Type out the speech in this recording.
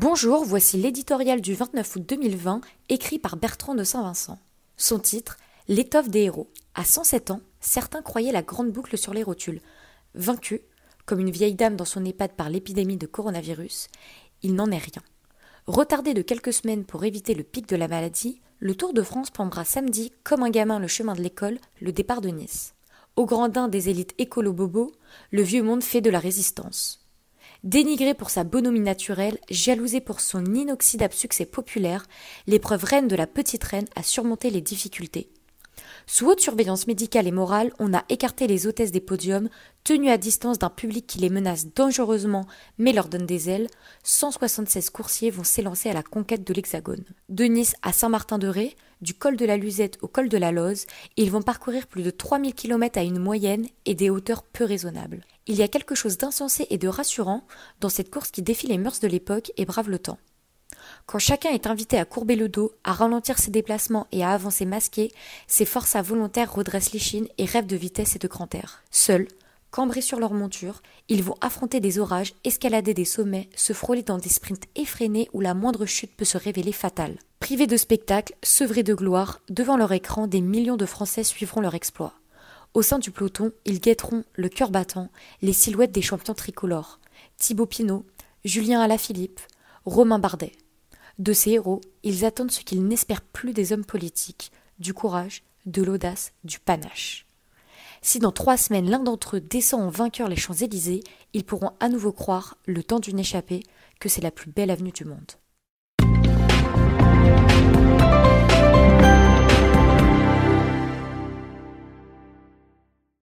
Bonjour, voici l'éditorial du 29 août 2020, écrit par Bertrand de Saint-Vincent. Son titre L'étoffe des héros. À 107 ans, certains croyaient la grande boucle sur les rotules. Vaincu, comme une vieille dame dans son EHPAD par l'épidémie de coronavirus, il n'en est rien. Retardé de quelques semaines pour éviter le pic de la maladie, le Tour de France prendra samedi, comme un gamin le chemin de l'école, le départ de Nice. Au grandin des élites écolo-bobo, le vieux monde fait de la résistance. Dénigré pour sa bonhomie naturelle, jalousé pour son inoxydable succès populaire, l'épreuve reine de la petite reine a surmonté les difficultés. Sous haute surveillance médicale et morale, on a écarté les hôtesses des podiums, tenues à distance d'un public qui les menace dangereusement mais leur donne des ailes. 176 coursiers vont s'élancer à la conquête de l'Hexagone. De Nice à Saint-Martin-de-Ré, du col de la Luzette au col de la Loze, ils vont parcourir plus de 3000 km à une moyenne et des hauteurs peu raisonnables. Il y a quelque chose d'insensé et de rassurant dans cette course qui défie les mœurs de l'époque et brave le temps. Quand chacun est invité à courber le dos, à ralentir ses déplacements et à avancer masqué, ses forces à volontaires redressent l'échine et rêvent de vitesse et de grand air. Seuls, cambrés sur leur monture, ils vont affronter des orages, escalader des sommets, se frôler dans des sprints effrénés où la moindre chute peut se révéler fatale. Privés de spectacle, sevrés de gloire, devant leur écran, des millions de Français suivront leur exploit. Au sein du peloton, ils guetteront, le cœur battant, les silhouettes des champions tricolores. Thibaut Pinot, Julien Alaphilippe, Romain Bardet. De ces héros, ils attendent ce qu'ils n'espèrent plus des hommes politiques, du courage, de l'audace, du panache. Si dans trois semaines l'un d'entre eux descend en vainqueur les Champs-Élysées, ils pourront à nouveau croire, le temps d'une échappée, que c'est la plus belle avenue du monde.